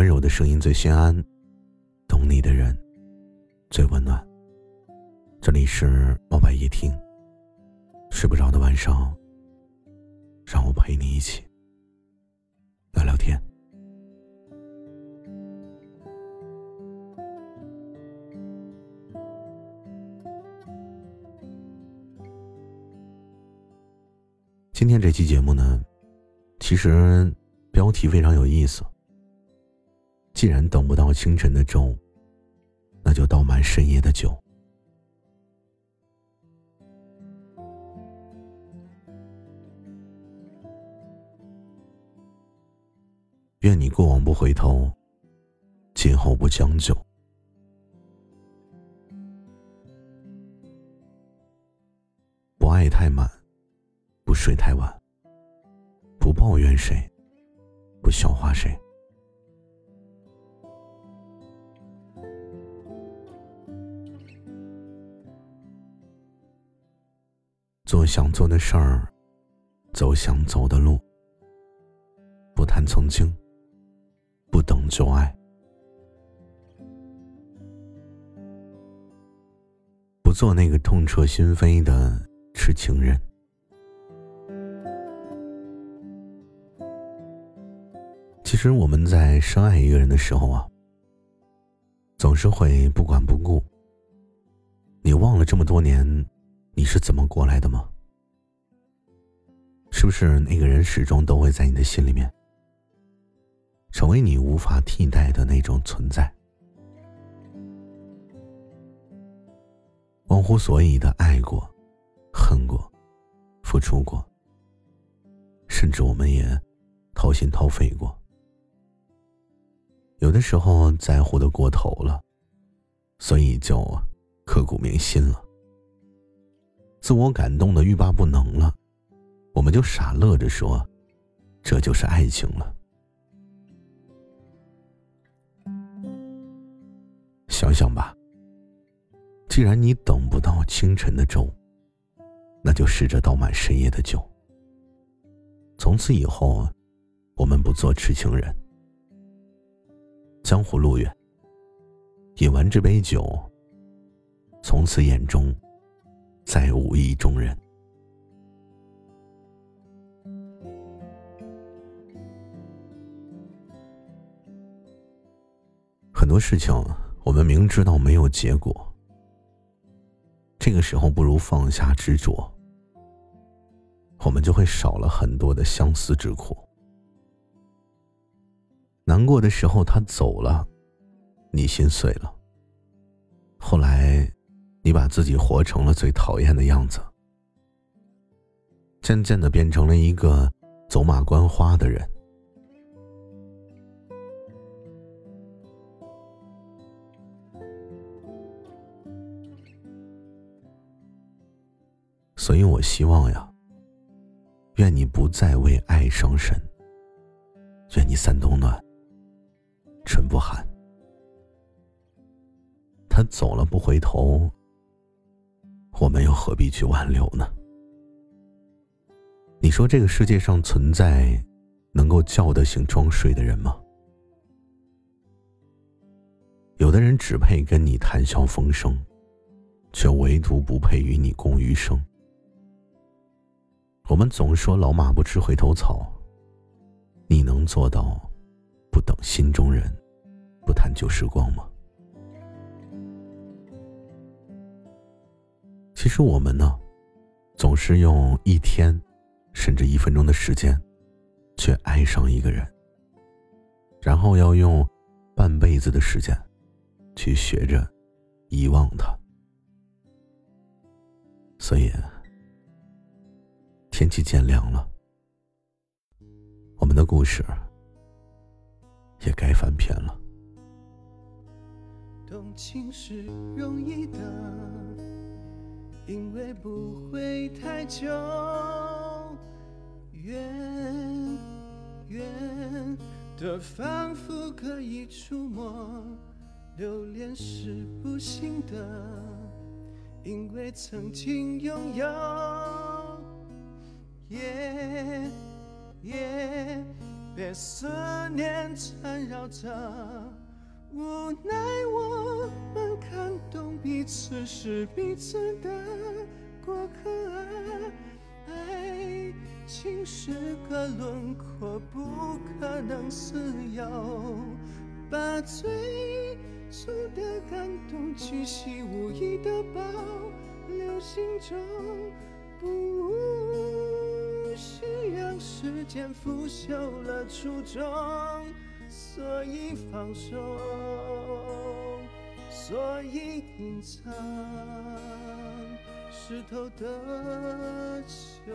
温柔的声音最心安，懂你的人最温暖。这里是猫白夜听，睡不着的晚上，让我陪你一起聊聊天。今天这期节目呢，其实标题非常有意思。既然等不到清晨的粥，那就倒满深夜的酒。愿你过往不回头，今后不将就。不爱太满，不睡太晚，不抱怨谁，不笑话谁。做想做的事儿，走想走的路，不谈曾经，不等旧爱，不做那个痛彻心扉的痴情人。其实我们在深爱一个人的时候啊，总是会不管不顾。你忘了这么多年。你是怎么过来的吗？是不是那个人始终都会在你的心里面，成为你无法替代的那种存在？忘乎所以的爱过、恨过、付出过，甚至我们也掏心掏肺过。有的时候在乎的过头了，所以就刻骨铭心了。自我感动的欲罢不能了，我们就傻乐着说：“这就是爱情了。”想想吧，既然你等不到清晨的粥，那就试着倒满深夜的酒。从此以后，我们不做痴情人。江湖路远，饮完这杯酒，从此眼中。再无意中人。很多事情，我们明知道没有结果，这个时候不如放下执着，我们就会少了很多的相思之苦。难过的时候他走了，你心碎了。后来。你把自己活成了最讨厌的样子，渐渐的变成了一个走马观花的人。所以我希望呀，愿你不再为爱伤神，愿你三冬暖，春不寒。他走了不回头。我们又何必去挽留呢？你说这个世界上存在能够叫得醒装睡的人吗？有的人只配跟你谈笑风生，却唯独不配与你共余生。我们总说老马不吃回头草，你能做到不等心中人，不谈旧时光吗？实我们呢，总是用一天，甚至一分钟的时间，去爱上一个人，然后要用半辈子的时间，去学着遗忘他。所以，天气渐凉了，我们的故事也该翻篇了。动情是容易的。因为不会太久，远远的仿佛可以触摸，留恋是不行的，因为曾经拥有，耶耶。被思念缠绕着，无奈我们看懂彼此是彼此的过客。爱情是个轮廓，不可能自由，把最初的感动巨细无意的保留心中，不需让时间腐朽了初衷，所以放手，所以隐藏，湿透的袖。